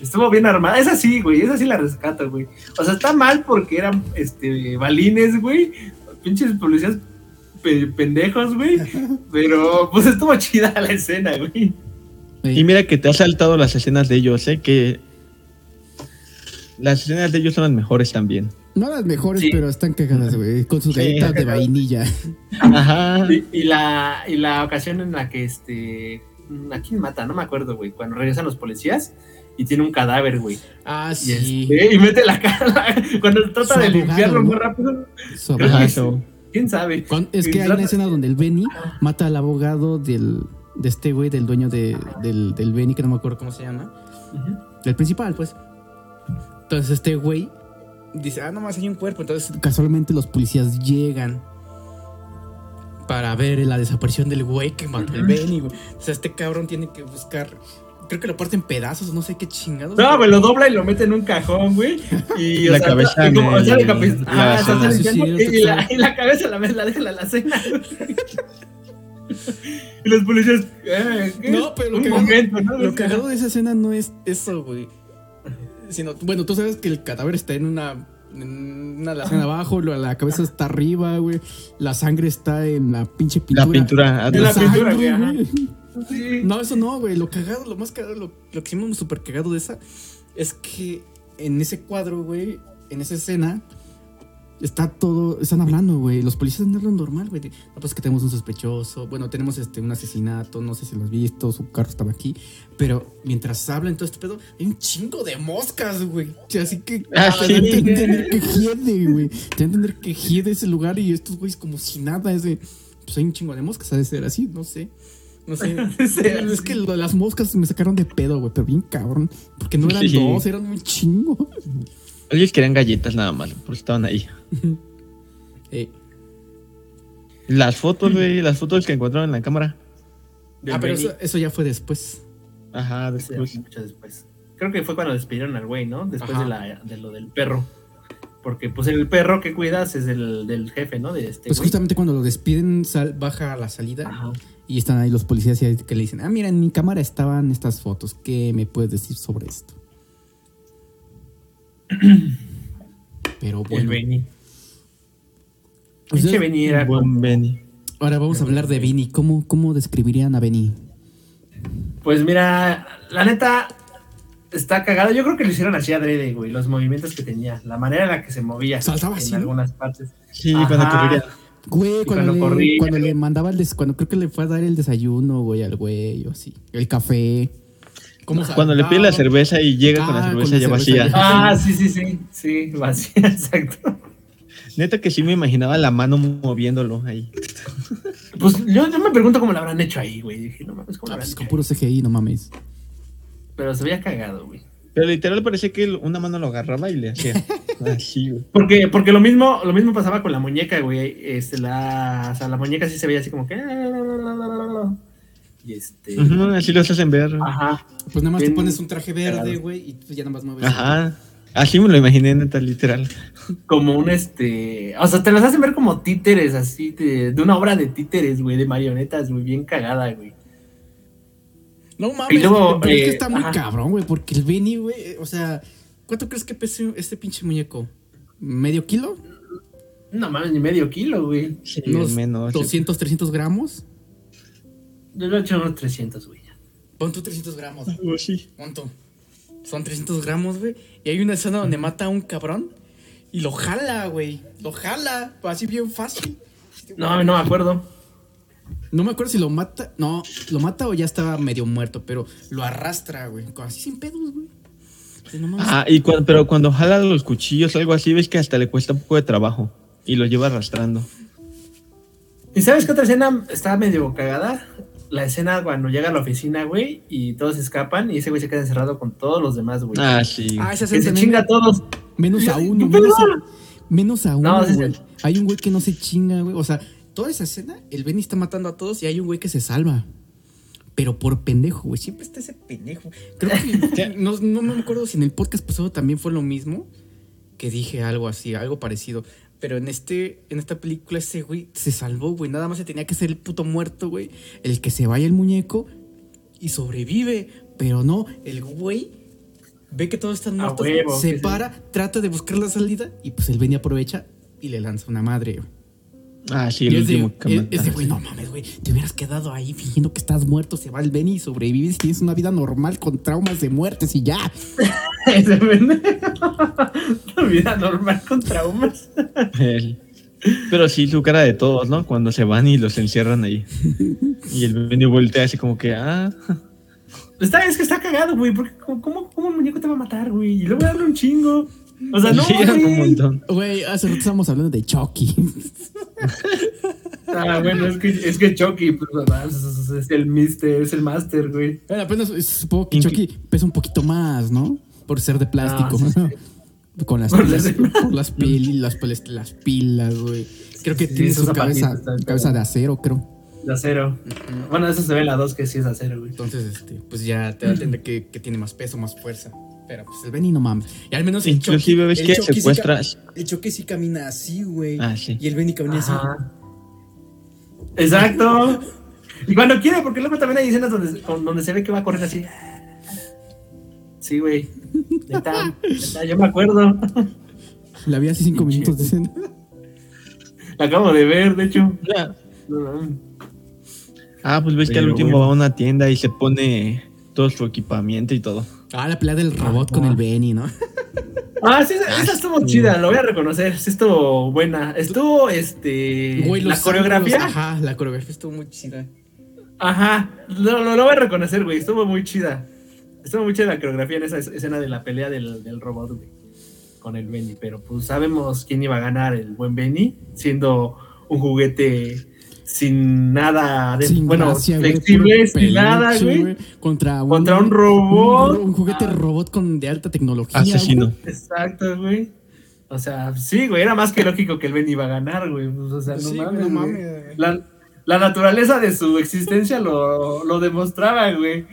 Estuvo bien armada, esa sí, güey, esa sí la rescato, güey. O sea, está mal porque eran, este, balines, güey, pinches policías pe- pendejos, güey, pero pues estuvo chida la escena, güey. Ey, Y mira que te has saltado las escenas de ellos, ¿eh? Que las escenas de ellos son las mejores también. no las mejores, Sí. pero están cagadas, güey. Con sus Sí. galletas de vainilla. Ajá. Y, y la, y la ocasión en la que, este, ¿a quién mata? No me acuerdo, güey, cuando regresan los policías y tiene un cadáver, güey. Ah, Y, sí. este, y mete la cara cuando trata Su de abogado, limpiarlo ¿no? muy rápido. Su Creo abogado. que. ¿Quién sabe? Es que hay una escena donde el Benny mata al abogado del, de este güey, del dueño de, del, del Benny, que no me acuerdo cómo se llama. Ujú. Del principal, pues. Entonces este güey dice, ah, nomás hay un cuerpo. Entonces casualmente los policías llegan para ver la desaparición del güey que mató al Ujú. Benny, güey. O sea, este cabrón tiene que buscar... Creo que lo parte en pedazos, no sé qué chingados. No, me lo dobla y lo mete en un cajón, güey. Y La cabeza y la cabeza- la ah, deja en la alacena. y los policías. eh. No, pero lo que- momento, ¿no? Lo cagado de esa escena no es eso, güey. Sino, bueno, tú sabes que el cadáver está en una, en una alacena abajo, lo- la cabeza está arriba, güey. La sangre está en la pinche pintura. La pintura. En la atrás. pintura, Sangre, güey, ajá. güey. Sí. No, eso no, güey. Lo cagado, lo más cagado, lo, lo que sí me súper cagado de esa es que en ese cuadro, güey, en esa escena, está todo, están hablando, güey. Los policías están hablando normal, güey. No, pues que tenemos un sospechoso. Bueno, tenemos este un asesinato, no sé si lo has visto, su carro estaba aquí. Pero mientras hablan todo este pedo, hay un chingo de moscas, güey. Así que Ah, te sí. dan a entender que hiede, güey. Te dan a entender que hiede ese lugar y estos güeyes como si nada, ese. Pues hay un chingo de moscas, ha de ser así, no sé. No sé. es que lo de las moscas me sacaron de pedo, güey, pero bien cabrón. Porque no eran Sí. dos, eran un chingo. Ellos querían galletas nada más, porque estaban ahí. Eh, Las fotos, güey, las fotos que encontraron en la cámara. Ah, pero eso, eso ya fue después. Ajá, Sí, después. mucho después. Creo que fue cuando despidieron al güey, ¿no? Después de, la, de lo del perro. Porque pues el perro que cuidas es el del jefe, ¿no? De este Pues güey. justamente cuando lo despiden, sal- baja a la salida Ajá. y están ahí los policías y que le dicen, ah, mira, en mi cámara estaban estas fotos. ¿Qué me puedes decir sobre esto? Pero El bueno, Benny. Ustedes- Pinche Benny era como- Buen Benny. ahora vamos a hablar de Benny. ¿Cómo, ¿Cómo describirían a Benny? Pues mira, la neta está cagado. Yo creo que lo hicieron así adrede, güey. Los movimientos que tenía, la manera en la que se movía Saltaba en así, ¿no? algunas partes. Sí, Ajá. cuando corría. Güey, cuando, cuando le, corría. cuando le mandaba el des, cuando creo que le fue a dar el desayuno, güey, al güey, o así. El café. ¿Cómo Cuando le pide la cerveza y llega con la Ah, cerveza con la ya cerveza vacía. Ah, sí, sí, sí. Sí, vacía, exacto. Neta que sí me imaginaba la mano moviéndolo ahí. Pues yo, yo me pregunto cómo lo habrán hecho ahí, güey. Dije, no mames, ¿cómo lo Ah, habrán pues hecho con puro CGI, no mames. Pero se veía cagado, güey. Pero literal parecía que una mano lo agarraba y le hacía así, güey. Porque, porque lo mismo, lo mismo pasaba con la muñeca, güey. Este, la, o sea, la muñeca sí se veía así como que. Y este. Ujú, así los hacen ver. Ajá. Pues nada más te pones un traje verde, güey, y pues ya nada más mueves. Ajá. Así me lo imaginé, neta, literal. Como un este. O sea, te las hacen ver como títeres, así, de, de una obra de títeres, güey, de marionetas, güey, bien cagada, güey. No mames, Y luego, pero es que eh, está muy ajá. cabrón, güey, porque el Benny, güey, o sea, ¿cuánto crees que pese este pinche muñeco? ¿Medio kilo? No mames, ni medio kilo, güey. Sí, ¿Unos menos. 200, 300 gramos? Yo lo he hecho unos 300, güey. Pon tú 300 gramos. Algo así. ¿Cuánto? Son 300 gramos, güey. Y hay una escena donde mata a un cabrón y lo jala, güey. Lo jala, así bien fácil. No, no me acuerdo. No me acuerdo si lo mata. No, lo mata o ya estaba medio muerto, pero lo arrastra, güey. Así sin pedos, güey. No. Ah, y cuan- pero cuando jala los cuchillos o algo así, ves que hasta le cuesta un poco de trabajo. Y lo lleva arrastrando. ¿Y sabes qué otra escena está medio cagada? La escena cuando llega a la oficina, güey, y todos escapan y ese güey se queda encerrado con todos los demás, güey. Ah, sí. Ah, esa que escena se chinga a todos. Menos a ¿Qué uno, menos a, menos a uno, No, güey. Hay un güey que no se chinga, güey. O sea, toda esa escena, el Benny está matando a todos y hay un güey que se salva. Pero por pendejo, güey. Siempre está ese pendejo. Creo que. no, no me acuerdo si en el podcast pasado también fue lo mismo. Que dije algo así, algo parecido. Pero en este, en esta película, ese güey se salvó, güey. Nada más se tenía que ser el puto muerto, güey. El que se vaya el muñeco y sobrevive. Pero no, el güey ve que todos están muertos, huevo, se sí. para, trata de buscar la salida y pues el Benny aprovecha y le lanza una madre, güey. Ah, sí, el último que es- mata. es de, güey, no mames, güey. Te hubieras quedado ahí fingiendo que estás muerto. Se va el Benny y sobrevives. Tienes una vida normal con traumas de muertes y ya. Ese. Una vida normal con traumas. El- Pero sí, su cara de todos, ¿no? Cuando se van y los encierran ahí. Y el Benny voltea así como que, ah, Está, es que está cagado, güey. Porque ¿cómo, cómo, cómo el muñeco te va a matar, güey? Y luego darle un chingo. O sea, no, sí, eran un güey. montón. Güey, hace rato estábamos hablando de Chucky. Ah, bueno, es que, es que Chucky, pues, es, el mister, es el master, güey. Bueno, apenas supongo que Chucky pesa un poquito más, ¿no? Por ser de plástico. Sí, Con las Por pilas, por las pilas, las, las pilas, güey. Creo que Sí, tiene su cabeza, cabeza de acero, creo. De acero. Bueno, eso se ve en la 2 que sí es acero, güey. Entonces, este, pues ya te da a entender que, que tiene más peso, más fuerza. Pero pues el Benny no mames. Y al menos el Inclusive Chucky- ves el que Chucky sí el Chucky sí camina así, güey. Ah, sí. Y el Benny camina así. Exacto. Y cuando quiere, porque luego también hay escenas donde, donde se ve que va a correr así. Sí, güey. Neta, neta, yo me acuerdo. La vi hace cinco minutos de escena. La acabo de ver, de hecho. Ya. Ah, pues ves que al último bueno. va a una tienda y se pone todo su equipamiento y todo. Ah, la pelea del robot con el Benny, ¿no? Ah, sí, esa estuvo chida, lo voy a reconocer. Sí, estuvo buena. Estuvo, este. Güey, la coreografía. ángulos, ajá, la coreografía estuvo muy chida. Ajá, lo, lo, lo voy a reconocer, güey. Estuvo muy chida. Estuvo muy chida la coreografía en esa es- escena de la pelea del, del robot, güey. Con el Benny. Pero pues sabemos quién iba a ganar el buen Benny, siendo un juguete sin nada de. Sin bueno, gracia, flexible, sin nada, güey. Contra un, Contra un robot. Un, un juguete Ah. robot con de alta tecnología. Asesino. Exacto, güey. O sea, sí, güey, era más que lógico que el Benny iba a ganar, güey. Pues, o sea, no Sí, mames. no mames, güey. La, la naturaleza de su existencia lo, lo demostraba, güey.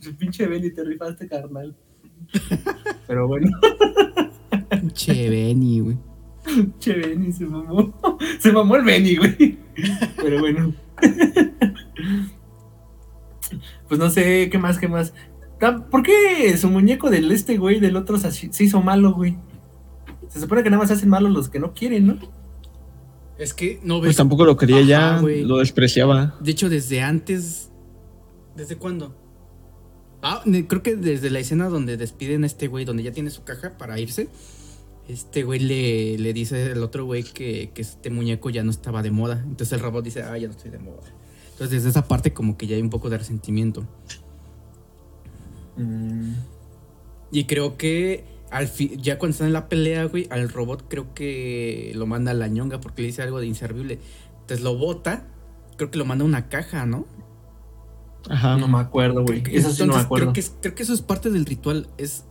Su pinche Benny te rifaste, carnal. Pero bueno, Che, Benny, güey. che Benny se mamó. Se mamó el Benny, güey. Pero bueno. Pues no sé, ¿qué más, qué más? ¿Por qué su muñeco del este, güey, del otro se, hizo malo, güey? Se supone que nada más se hacen malos los que no quieren, ¿no? Es que no ves. Pues tampoco lo quería Ajá, ya, güey. lo despreciaba. De hecho, desde antes. ¿Desde cuándo? Ah, creo que desde la escena donde despiden a este güey, donde ya tiene su caja para irse. Este güey le, le dice al otro güey que, que este muñeco ya no estaba de moda. Entonces el robot dice, ah, ya no estoy de moda. Entonces desde esa parte como que ya hay un poco de resentimiento. Y creo que al fi- ya cuando están en la pelea, güey, al robot creo que lo manda a la ñonga porque le dice algo de inservible. Entonces lo bota, creo que lo manda a una caja, ¿no? Ajá. No me acuerdo, güey. Eso sí no me acuerdo. Creo que, es- creo que eso es parte del ritual. Es.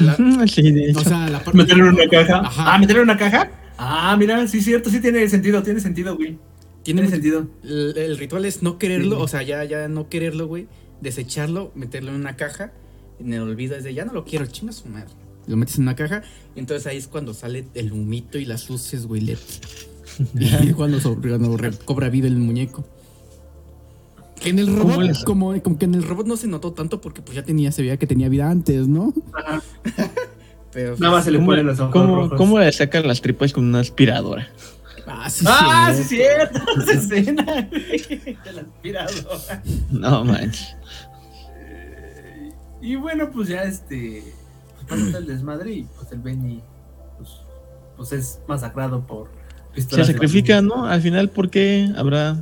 La- sí, de hecho. o sea, la parte. ¿Meterlo en una caja? Ajá. Ah, ¿meterlo en una caja? Ah, mira, sí, cierto, sí tiene sentido, tiene sentido, güey. tiene sentido. El, el ritual es no quererlo, Sí. o sea, ya, ya no quererlo, güey. Desecharlo, meterlo en una caja. En el olvido es de ya no lo quiero, chinga su madre. Lo metes en una caja. Y entonces ahí es cuando sale el humito y las luces, güey. LED. y cuando, sobre- cuando recobra vida el muñeco. Que en el ¿Cómo robot, les- como, como que en el robot no se notó tanto porque pues ya tenía, se veía que tenía vida antes, ¿no? Ajá. Pero Nada más se le ¿Cómo, ponen los ojos cómo- rojos. cómo le sacan las tripas con una aspiradora? Ah, sí, Ah, sí, sí. cierto. Esa escena, de la aspiradora. No manches. Y bueno, pues ya este. Pues pasa el desmadre y pues el Benny. Pues, pues es masacrado por. Se sacrifica, ¿no? Al final, ¿por qué habrá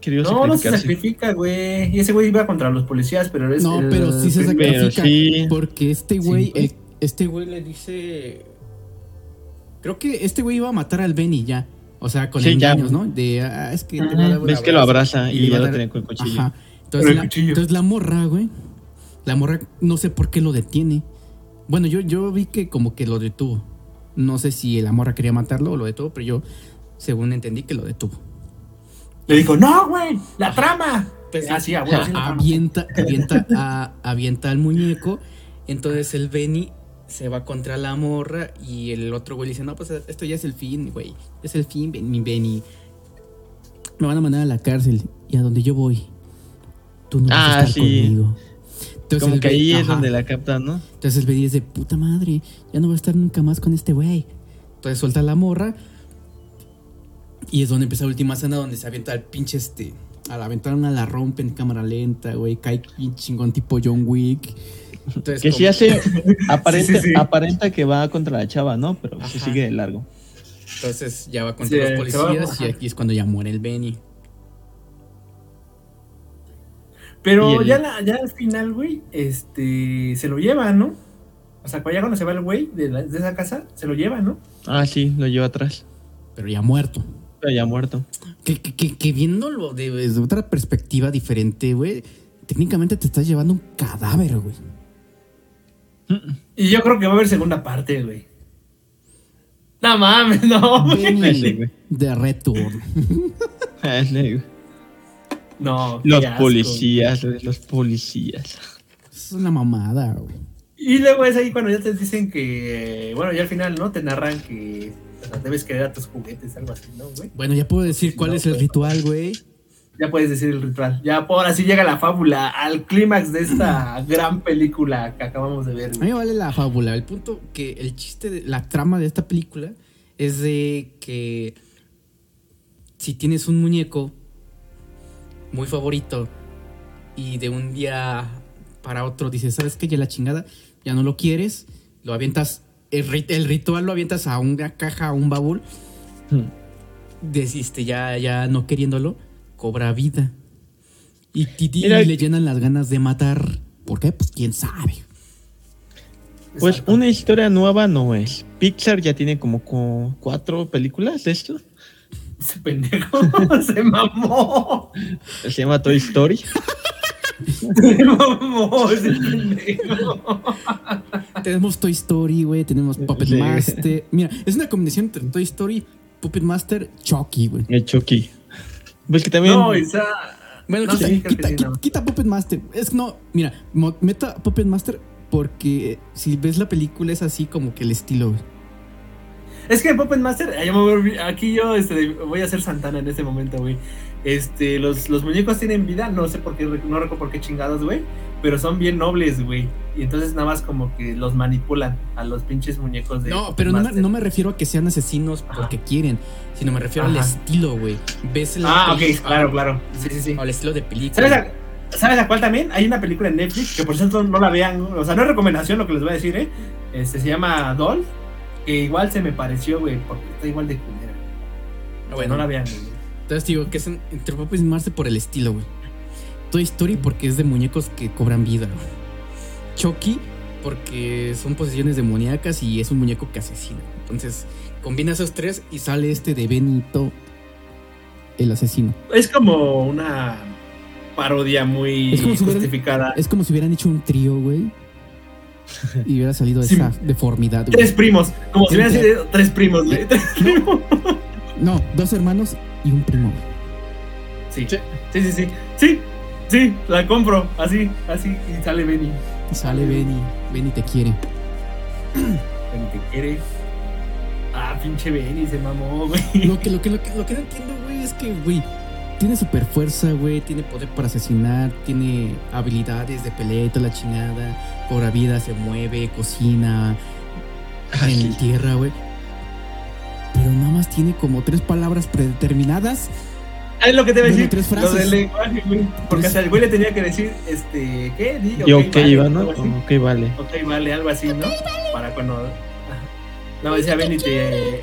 querido No, no se sacrifica, güey. Y ese güey iba contra los policías, pero es. No, el- pero sí se sacrifica. sí. Porque este güey, Sí, el- este güey le dice. Creo que este güey iba a matar al Benny ya. O sea, con Sí, ya. engaños, ¿no? De, ah, es que un Ves que lo abraza y iba ya a lo dar- tenía con el cuchillo. Ajá. Entonces el la, cuchillo. entonces la morra, güey. La morra, no sé por qué lo detiene. Bueno, yo, yo vi que como que lo detuvo. No sé si la morra quería matarlo o lo detuvo, pero yo, según entendí, que lo detuvo. Le dijo, no, güey, la trama. Pues ah, sí, avienta, avienta, a- avienta al muñeco. Entonces el Benny se va contra la morra y el otro güey dice, no, pues esto ya es el fin, güey. Es el fin, mi Benny. Me van a mandar a la cárcel y a donde yo voy. Tú no vas a Ah, estar sí. conmigo. Entonces Como el que ahí es donde la captan, ¿no? Entonces el Benny dice, puta madre, ya no voy a estar nunca más con este güey. Entonces suelta a la morra. Y es donde empieza la última escena donde se avienta al pinche este. A la ventana la rompe en cámara lenta, güey. Cae chingón tipo John Wick. Entonces, Que sí como- hace, aparenta, Sí, sí, sí. aparenta que va contra la chava, ¿no? Pero se Ajá. sigue de largo. Entonces ya va contra Sí, los se policías va- y aquí es cuando ya muere el Benny. Pero el- ya, la- ya al final, güey, este, se lo lleva, ¿no? O sea, cuando ya cuando se va el güey de, de esa casa, se lo lleva, ¿no? Ah, sí, lo lleva atrás. Pero ya muerto. Pero ya muerto. Que, que, que, que viéndolo de- desde otra perspectiva diferente, güey. Técnicamente te estás llevando un cadáver, güey. Y yo creo que va a haber segunda parte, güey. No mames, no. güey. De Return. No, Los asco. policías, güey, los policías. Es una mamada, güey. Y luego es ahí cuando ya te dicen que, bueno, ya al final, ¿no? Te narran que debes querer a tus juguetes, algo así, ¿no, güey? Bueno, ya puedo decir cuál No, es el pues. ritual, güey. Ya puedes decir el ritual. Ya por ahora sí llega la fábula al clímax de esta gran película que acabamos de ver. A mí me vale la fábula. El punto que el chiste de la trama de esta película es de que si tienes un muñeco muy favorito y de un día para otro dices, ¿sabes qué? Ya la chingada, ya no lo quieres, lo avientas, el, rit- el ritual lo avientas a una caja, a un baúl, desiste ya, ya no queriéndolo, cobra vida. Y, y- y le llenan las ganas de matar. ¿Por qué? Pues quién sabe. Pues Exacto. una historia nueva no es. Pixar ya tiene como cu- cuatro películas de esto. Ese pendejo se mamó. Se llama Toy Story. Tenemos Toy Story, güey. Tenemos Puppet Sí. Master. Mira, es una combinación entre Toy Story, Puppet Master, Chucky, güey. El Chucky. Pues que también. No, esa. Bueno, no quita, sí, quita- no. quita Puppet Master. Es no, mira, meta Puppet Master porque si ves la película es así como que el estilo. Es que Puppet Master, ya me voy a- aquí yo este, voy a ser Santana en este momento, güey. Este, los, los muñecos tienen vida, no sé por qué, no recuerdo por qué chingados, güey. Pero son bien nobles, güey. Y entonces nada más como que los manipulan a los pinches muñecos de. No, pero no me, Master. no me refiero a que sean asesinos Ajá. porque quieren, sino me refiero al estilo, güey. Ves la Ah, ok, claro, claro. Sí, sí, sí. Al estilo de película. ¿Sabes a, ¿Sabes a cuál también? Hay una película en Netflix que por cierto no la vean. O sea, no es recomendación lo que les voy a decir, ¿eh? Este se llama Doll. Que igual se me pareció, güey, porque está igual de culera. Ah, Bueno, no la vean, güey. Entonces digo que es en- entre Puppet Master por el estilo, güey. Toy Story porque es de muñecos que cobran vida, güey. Chucky porque son posesiones demoníacas y es un muñeco que asesina. Entonces, combina esos tres y sale este de Benito, el asesino. Es como una parodia muy Es como si. Es como si hubieran hecho un trío, güey. Y hubiera salido Sí. esa deformidad, güey. Tres primos, como si hubieran sido tres primos, güey. Tres primos. No, dos hermanos y un primo. Sí, sí, sí, sí. Sí, sí, la compro. Así, así. Y sale Benny. Y sale Benny. Benny te quiere. Benny te quiere. Ah, pinche Benny, se mamó, güey. Lo que, lo que, lo que, lo que no entiendo, güey, es que, güey, tiene super fuerza, güey, tiene poder para asesinar, tiene habilidades de pelea y toda la chingada, cobra vida, se mueve, cocina, Ay, en tierra, güey. Pero nada más tiene como tres palabras predeterminadas. Es lo que te iba a decir. tres Lo frases. del lenguaje, güey. Porque Tres- hasta el güey le tenía que decir, este, ¿qué? Di, Y ok, vale, iba, ¿no? Ok, vale. Ok, vale, algo así, ¿no? Para cuando. No, decía Benny, te.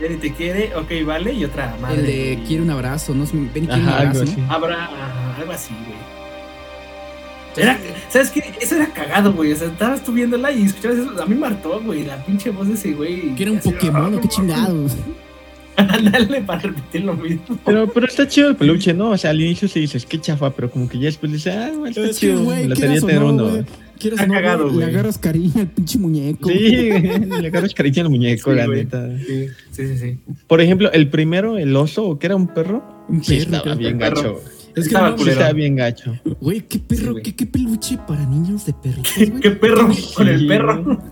Benny te quiere, ok, vale, y otra madre. El de quiere un abrazo, ¿no? Ven, quiere un algo abrazo, así. ¿no? Habrá ajá, algo así, güey. Era, ¿Sabes qué? Eso era cagado, güey. O sea, estabas tú viéndola y escuchabas eso. A mí me hartó, güey, la pinche voz de ese güey. Que era un Así, Pokémon, ah, ¿o qué chingados? Ándale para repetir lo mismo. Pero, pero está chido el peluche, ¿no? O sea, al inicio sí dices, qué chafa, pero como que ya después dices, ah, bueno, está Es que, chido, quieras gustaría o tener no, uno. o no, cagado, güey, le agarras cariño al pinche muñeco. Sí, le agarras cariño al muñeco, Sí, la güey. neta. Sí, sí, sí. sí. Por ejemplo, el primero, el oso, ¿o que era un perro? Un Sí, perro, estaba creo. bien perro. gacho. Es que Estaba no, estaba bien gacho. güey, qué perro, Sí, güey. qué, qué peluche para niños de perritos, ¿Qué, qué perro Tiene- con el perro?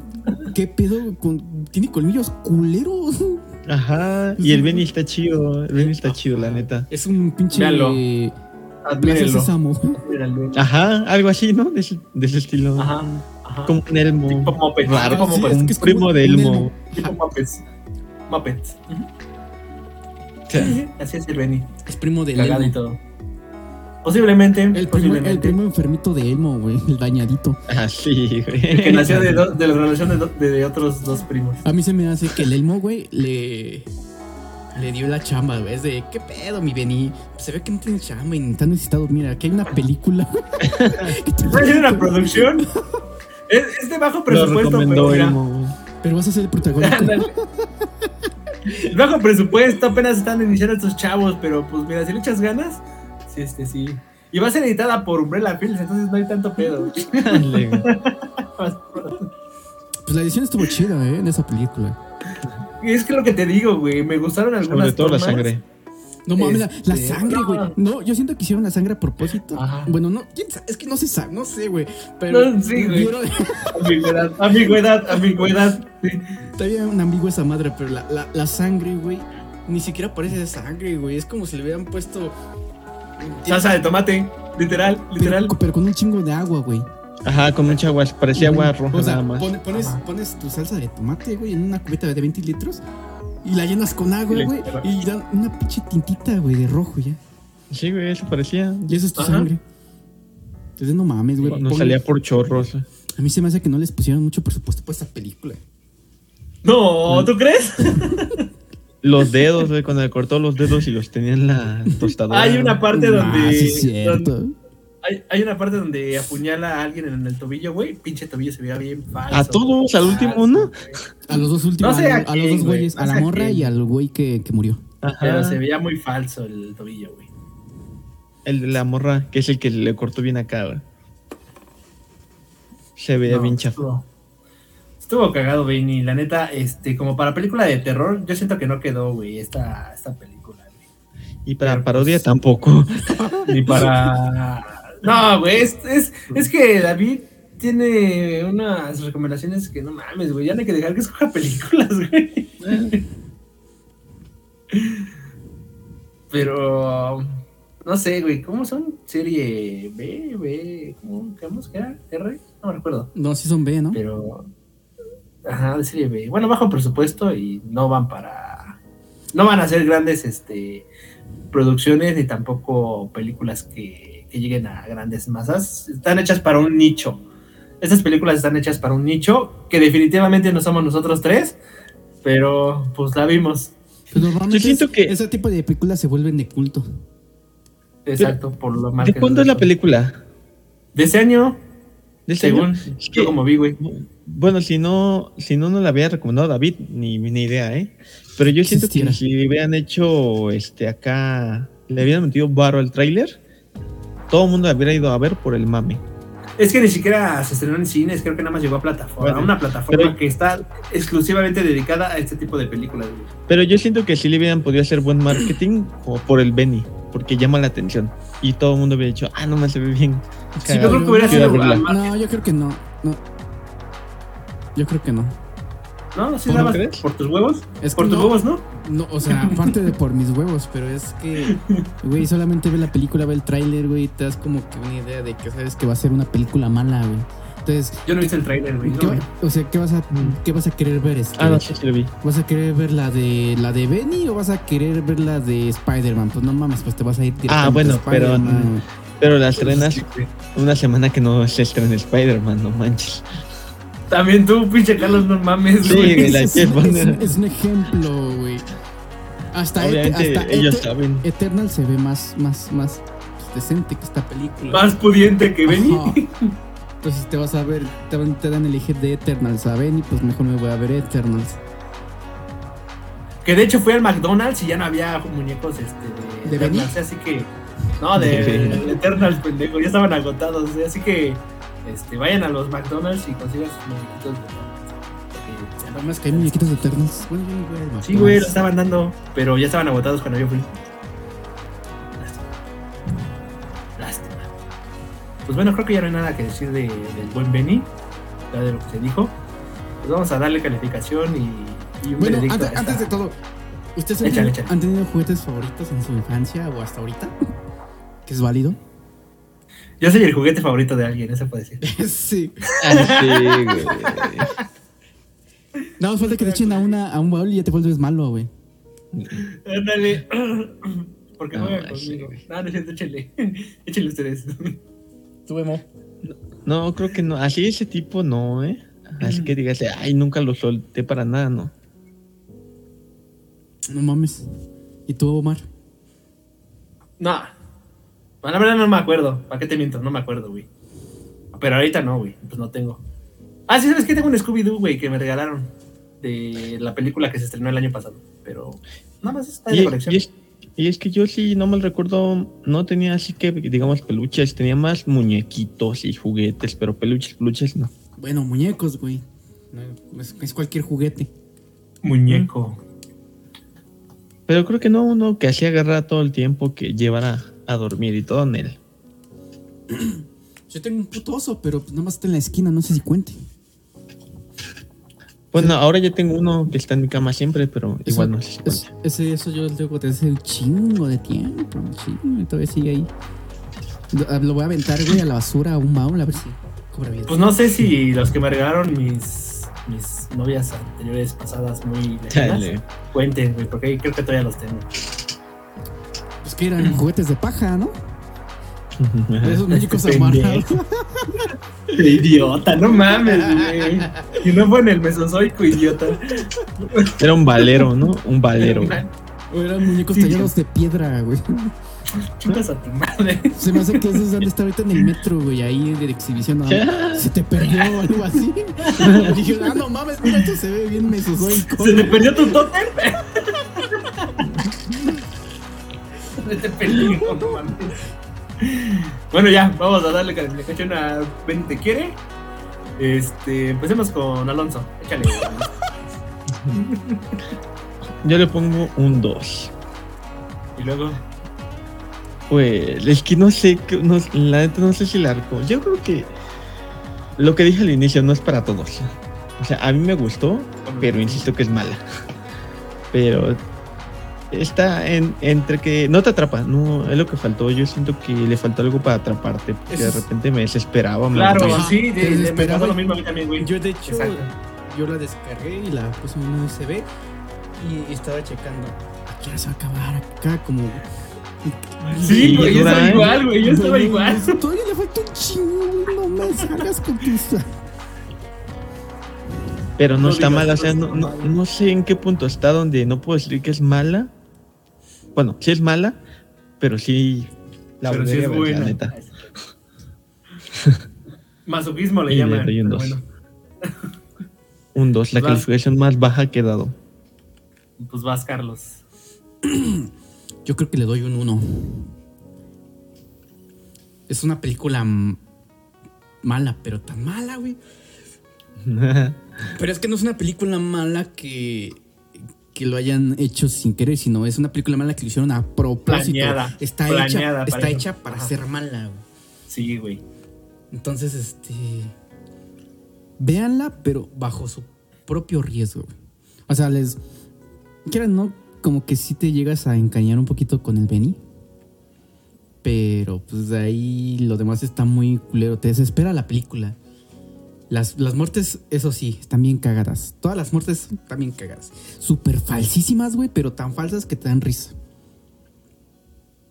¿Qué pedo? Con, tiene colmillos culeros. Ajá, y el Benny está chido, el Benny está chido, la neta. Es un pinche Admírenlo. Sésamo. Admírenlo. Ajá, algo así, ¿no? De ese, de ese estilo. Ajá. Ajá. Como un elmo. Tipo Muppet. Raro, sí, Muppet. es que es primo como de elmo. elmo. Tipo Muppets. Muppets. Sí, sí, Así es el Benny. Es primo del Cagado y Elmo. todo. Posiblemente. El primo, posiblemente. el primo enfermito de Elmo, güey. El dañadito. ah, sí, güey. El que nació de, do- de la relación de, do- de otros dos primos. A mí se me hace que el Elmo, güey, le. Le dio la chamba, güey. Es de, ¿qué pedo, mi Beni? Se ve que no tiene chamba y está necesitado. Mira, aquí hay una película. que te- ¿Va a ser una producción? Es, es de bajo presupuesto, pero mira, Elmo. Pero vas a ser el protagónico. Ándale. Bajo presupuesto, apenas están iniciando estos chavos, pero pues mira, si le echas ganas, sí, este sí. Y va a ser editada por Umbrella Films, entonces no hay tanto pedo. Pues la edición estuvo chida, ¿eh? En esa película. Es que lo que te digo, güey, me gustaron algunas Sobre todo la tomas. sangre. No mames, la, la Este, sangre, güey. no. No, yo siento que hicieron la sangre a propósito. Ajá. Bueno, no, quién sabe, es que no se sabe, no sé, güey. Pero No, sí, güey. vieron- Ambigüedad, ambigüedad, ambigüedad. Sí. Está bien una ambigua esa madre, pero la, la, la sangre, güey, ni siquiera parece de sangre, güey. Es como si le hubieran puesto. Salsa de tomate, literal, literal. Pero, pero con un chingo de agua, güey. Ajá, con mucha agua, parecía agua roja O sea, nada más. pone- pones, tu salsa de tomate, güey, en una cubeta de 20 litros y la llenas con agua, güey, y dan una pinche tintita, güey, de rojo ya. Sí, güey, eso parecía. Y eso es tu Ajá. sangre. Entonces no mames, güey. No salía por chorros. A mí se me hace que no les pusieron mucho presupuesto para esta película. No, ¿tú crees? Los dedos, güey, cuando le cortó los dedos y los tenía en la tostadora. Hay una parte donde. Ah, sí, es cierto. donde- hay, hay una parte donde apuñala a alguien en el tobillo, güey. Pinche tobillo se veía bien falso. ¿A todos? ¿Al último güey. A los dos últimos, No sé a, a a los dos güey, güeyes, no a la a morra quién. y al güey que, que murió. Pero se veía muy falso el tobillo, güey. El de la morra, que es el que le cortó bien acá, güey. Se veía No, bien chafa. Estuvo, cagado, Benny. La neta, este, como para película de terror, yo siento que no quedó, güey, esta, esta película, güey. Y para Pero, parodia pues, tampoco. Ni para. No, güey, es, es, es que David tiene unas recomendaciones que no mames, güey. Ya no hay que dejar que escoja películas, güey. Pero. No sé, güey, ¿cómo son? Serie B, B, ¿cómo quedamos? ¿Qué era? ¿R? No me recuerdo. No, sí son B, ¿no? Pero. Ajá, de serie B. Bueno, bajo presupuesto y no van para. No van a ser grandes este, producciones ni tampoco películas que, que lleguen a grandes masas. Están hechas para un nicho. Estas películas están hechas para un nicho que definitivamente no somos nosotros tres, pero pues la vimos. Pues normalmente Yo siento es- que- ese tipo de películas se vuelven de culto. Exacto, por lo mal ¿De cuándo es la película? De ese año, ¿De este según año? yo como vi, güey. Bueno, si no, si no nos la había recomendado David, ni, ni idea, ¿eh? Pero yo siento Existiera. que si hubieran hecho este acá, le hubieran metido barro al tráiler, todo el mundo hubiera ido a ver por el mame. Es que ni siquiera se estrenó en cines, creo que nada más llegó a plataforma, Bueno, una plataforma pero- que está exclusivamente dedicada a este tipo de películas. Pero yo siento que sí le hubieran podido hacer buen marketing como por el Benny, porque llama la atención. Y todo el mundo hubiera dicho, ah, no me se ve bien. Sí, Yo creo que hubiera sido No, yo creo que no. no. Yo creo que no. ¿No? ¿Sí ¿Cómo nada más crees? por tus huevos? Es que Por tus no, huevos, ¿no? no, o sea, aparte de por mis huevos, pero es que, güey, solamente ve la película, ve el tráiler, güey, y te das como que una idea de que sabes que va a ser una película mala, güey. Entonces, Yo no hice el trailer, güey. ¿qué no, o sea, ¿qué vas a, qué vas a querer ver? Este? Ah, no, sí, sí lo vi. ¿Vas a querer ver la de la de Benny o vas a querer ver la de Spider-Man? Pues no mames, pues te vas a ir directamente Ah, bueno, a pero-. Pero las estrenas Sí, güey. una semana que no se estrena Spider-Man, no manches. También tú, pinche Carlos, no mames, Sí, güey. güey, la es, que es- poner. es- es un ejemplo, güey. Hasta, Obviamente hasta ellos saben. Eternal se ve más, más, más decente que esta película. Más pudiente que Benny. Ajá. Entonces te vas a ver, te, van- te dan a elegir de Eternals a Benny, pues mejor me voy a ver Eternals. Que de hecho fui al McDonald's y ya no había muñecos este, de, ¿De Benny? Eternals, así que. No, de, de Eternals, pendejo, ya estaban agotados. Así que este, vayan a los McDonald's y consigan sus muñequitos de Eternals. Porque- Además que hay muñequitos de. Bueno, al Sí, güey, lo estaban dando, pero ya estaban agotados cuando yo fui. Lástima. Lástima. Pues bueno, creo que ya no hay nada que decir de, del buen Benny, ya de lo que se dijo. Pues vamos a darle calificación y, y un Bueno, antes, a esta. antes de todo, ¿ustedes han, Échale, tenido- échale. han tenido juguetes favoritos en su infancia o hasta ahorita? ¿Que es válido? Yo soy el juguete favorito de alguien, eso puede decir. sí. Ah, sí, güey. Nada más falta que te echen a, una, a un baúl y ya te vuelves malo, güey. Ándale. Porque No, juegan sí, conmigo. güey. No, no échenle. Échenle ustedes. Tú, Emo. No, creo que no. Así ese tipo no, ¿eh? Así que digas, ay, nunca lo solté para nada, no. No mames. ¿Y tú, Omar? No. Bueno, la verdad no me acuerdo. ¿Para qué te miento? No me acuerdo, güey. Pero ahorita no, güey. Pues no tengo. Ah, sí, ¿sabes qué? Tengo un Scooby-Doo, güey, que me regalaron. De la película que se estrenó el año pasado. Pero nada más está de Y, colección. y es, y es que yo sí, no mal recuerdo, no tenía así que, digamos, peluches, tenía más muñequitos y juguetes, pero peluches, peluches no. Bueno, muñecos, güey. Es, es cualquier juguete. Muñeco. Pero creo que no uno que así agarra todo el tiempo que llevara a dormir y todo en él. Yo tengo un puto oso, pero nada más está en la esquina, no sé si cuente. Bueno, ahora ya tengo uno que está en mi cama siempre, pero Eso- igual no sé si ese, eso yo lo tengo desde un chingo de tiempo. un chingo, y todavía sigue ahí. Lo, lo voy a aventar, güey, a la basura, a un baúl, a ver si cobra vida. Pues no sé si los que me regalaron mis, mis novias anteriores pasadas muy lejanas cuenten, güey, porque creo que todavía los tengo. Que eran juguetes de paja, ¿no? De esos muñecos Pendejo. amarrados. Idiota, no mames, güey. Y no fue en el mesozoico, idiota. Era un valero, ¿no? Un valero. O eran muñecos Sí. tallados de piedra, güey. Chingas a tu madre. Se me hace que esos han de estar ahorita en el metro, güey, ahí de exhibición. ¿no? Se te perdió o algo así. Dije, ah, no mames, mira, esto se ve bien mesozoico. ¿Se te perdió tu tótem? Se te perdió, no mames. Bueno, ya, vamos a darle calificación a Ben Te Quiere. Este, empecemos con Alonso. Échale. Yo le pongo un 2. Y luego, Pues es que no sé, no, la neta no sé si el arco. Yo creo que lo que dije al inicio no es para todos. O sea, a mí me gustó, pero insisto que es mala. Pero está en, entre que no te atrapa, no es lo que faltó. Yo siento que le faltó algo para atraparte, porque de repente me desesperaba. claro, sí, de, de- me desesperaba. pasó lo mismo a mí también, güey. Yo, de hecho, Exacto. yo la descargué y la puse en un USB y estaba checando. ¿A qué hora se va a acabar? Acá, como. Sí, güey, yo estaba ¿eh? igual, güey, yo estaba igual. Todavía le falta un chingo. No me salgas con tus. Pero no, No está digas mala, o sea, no, no, no sé en qué punto está donde no puedo decir que es mala. Bueno, sí es mala, pero sí la Pero sí es a ver, la buena. neta. Masoquismo le Y le llaman. doy un pero dos. bueno, Un 2, la Vas. calificación más baja que he dado. pues vas, Carlos. Yo creo que le doy un 1. Es una película mala, pero tan mala, güey. Pero es que no es una película mala que, que lo hayan hecho sin querer, sino es una película mala que lo hicieron a propósito. Planeada, está planeada hecha, para está hecha para Ajá. ser mala, güey. Sí, güey. Entonces, este. Véanla, pero bajo su propio riesgo. güey. O sea, les. Quieran, ¿no? Como que sí te llegas a encañar un poquito con el Benny. Pero, pues de ahí lo demás está muy culero. Te desespera la película. Las, las muertes, eso sí, están bien cagadas. Todas las muertes están bien cagadas. Súper falsísimas, güey, pero tan falsas que te dan risa.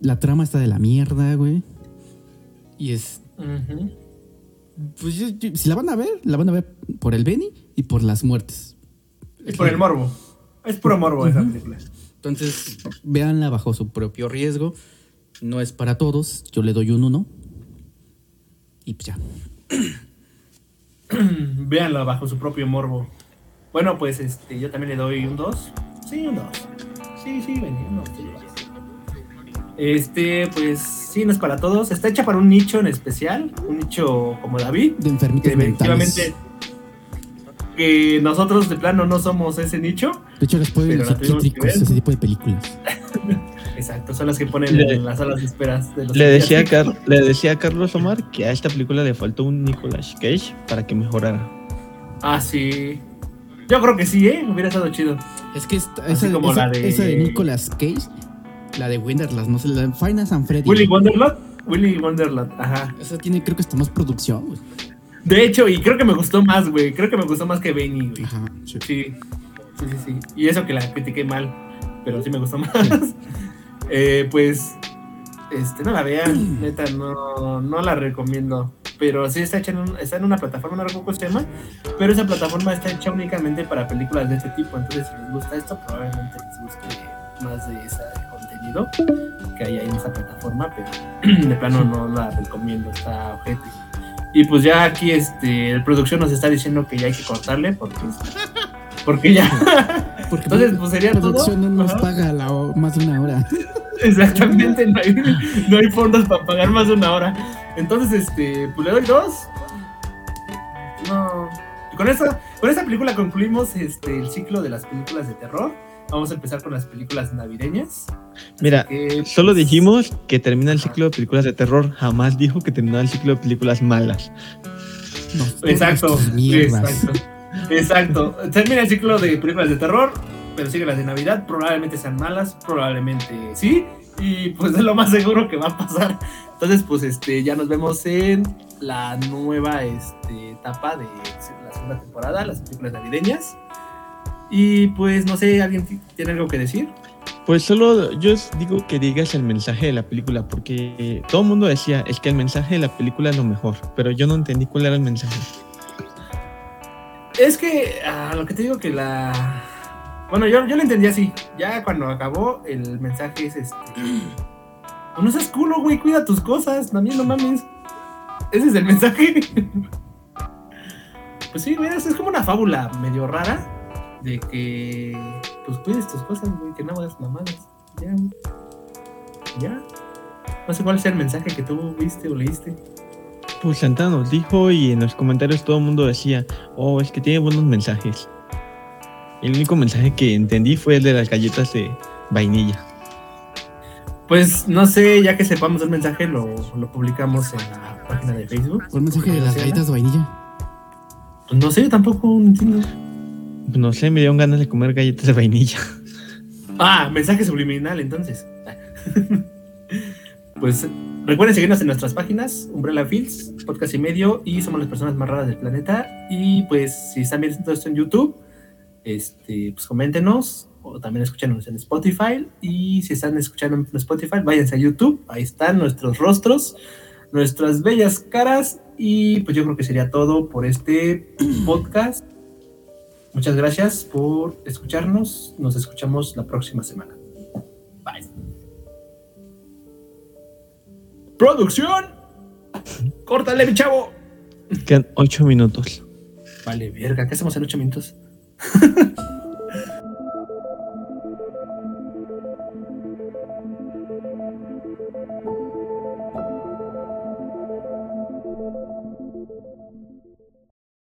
La trama está de la mierda, güey. Y es. Pues yo- yo- si la van a ver, la van a ver por el Benny y por las muertes. Es por el morbo. Es puro morbo esa película. Entonces, véanla bajo su propio riesgo. No es para todos. Yo le doy un 1. Y pues ya. Véanla bajo su propio morbo. Bueno, pues este, yo también le doy un 2. Sí, un 2. Sí, sí, vení, un 2. Este, pues sí, no es para todos. Está hecha para un nicho en especial. Un nicho como David. De enfermitos Que mentales. Que nosotros de plano no somos ese nicho. De hecho, les pueden ver. ese tipo de películas. Exacto, son las que ponen Le- en las salas de esperas de los Le decía, a le decía a Carlos Omar que a esta película le faltó un Nicolas Cage para que mejorara. Ah, sí. Yo creo que sí, ¿eh? Hubiera estado chido. Es que esta- esa, como esa- la de- esa de Nicolas Cage, la de Wonderland, no sé, la de Finance and Freddy. Willy Wonderland. Willy Wonderland, ajá. Esa tiene, creo que hasta más producción. güey. De hecho, y creo que me gustó más, güey. Creo que me gustó más que Benny, güey. Ajá. sí. Sí, sí, sí, sí. Y eso que la critiqué mal, pero sí me gustó más. Eh, pues, este, no la vean, neta, no, no la recomiendo. Pero sí está hecha en, un- está en una plataforma, no recuerdo cómo se llama, pero esa plataforma está hecha únicamente para películas de este tipo. Entonces, si les gusta esto, probablemente les guste más de ese contenido que hay ahí en esa plataforma, pero de plano no la recomiendo, está ojete. Y pues ya aquí este, el producción nos está diciendo que ya hay que cortarle porque, porque ya Porque entonces, pues sería la todo. producción no nos Ajá. paga la más de una hora. Exactamente, no hay, no hay fondos para pagar más de una hora. Entonces, este, pues le doy dos. No. Y con esta, con esta película concluimos este, el ciclo de las películas de terror. Vamos a empezar con las películas navideñas. Mira, Que, Solo pues, dijimos que termina el ciclo de películas de terror, jamás dijo que terminaba el ciclo de películas malas. No, Exacto, exacto. Exacto. Termina el ciclo de películas de terror, pero sigue las de Navidad. Probablemente sean malas, probablemente sí. Y pues es lo más seguro que va a pasar. Entonces, pues este, ya nos vemos en la nueva este, etapa de la segunda temporada, las películas navideñas. Y pues no sé, ¿alguien ti- tiene algo que decir? Pues solo yo digo que digas el mensaje de la película, porque todo el mundo decía, es que el mensaje de la película es lo mejor, pero yo no entendí cuál era el mensaje. Es que ah, lo que te digo que la. Bueno, yo, yo lo entendí así. Ya cuando acabó, el mensaje es este. "Pues No seas culo, güey, cuida tus cosas. También no mames. Ese es el mensaje. pues sí, mira, es como una fábula medio rara. De que. Pues cuides tus cosas, güey, que no hagas mamadas. Ya. Ya. No sé cuál sea el mensaje que tú viste o leíste. Pues Santana nos dijo y en los comentarios todo el mundo decía, oh, es que tiene buenos mensajes. El único mensaje que entendí fue el de las galletas de vainilla. Pues no sé, ya que sepamos el mensaje, lo, lo publicamos en la página de Facebook. ¿Cuál mensaje de las galletas de vainilla? Pues no sé, tampoco entiendo. No sé, me dieron ganas de comer galletas de vainilla. Ah, mensaje subliminal, entonces. pues recuerden seguirnos en nuestras páginas, Umbrella Fields, Podcast y Medio, y somos las personas más raras del planeta. Y pues si están viendo esto en YouTube, este, pues coméntenos, o también escúchenos en Spotify. Y si están escuchando en Spotify, váyanse a YouTube, ahí están nuestros rostros, nuestras bellas caras. Y pues yo creo que sería todo por este podcast. Muchas gracias por escucharnos. Nos escuchamos la próxima semana. Bye. Producción. Córtale, mi chavo. Quedan ocho minutos. Vale, verga. ¿Qué hacemos en ocho minutos?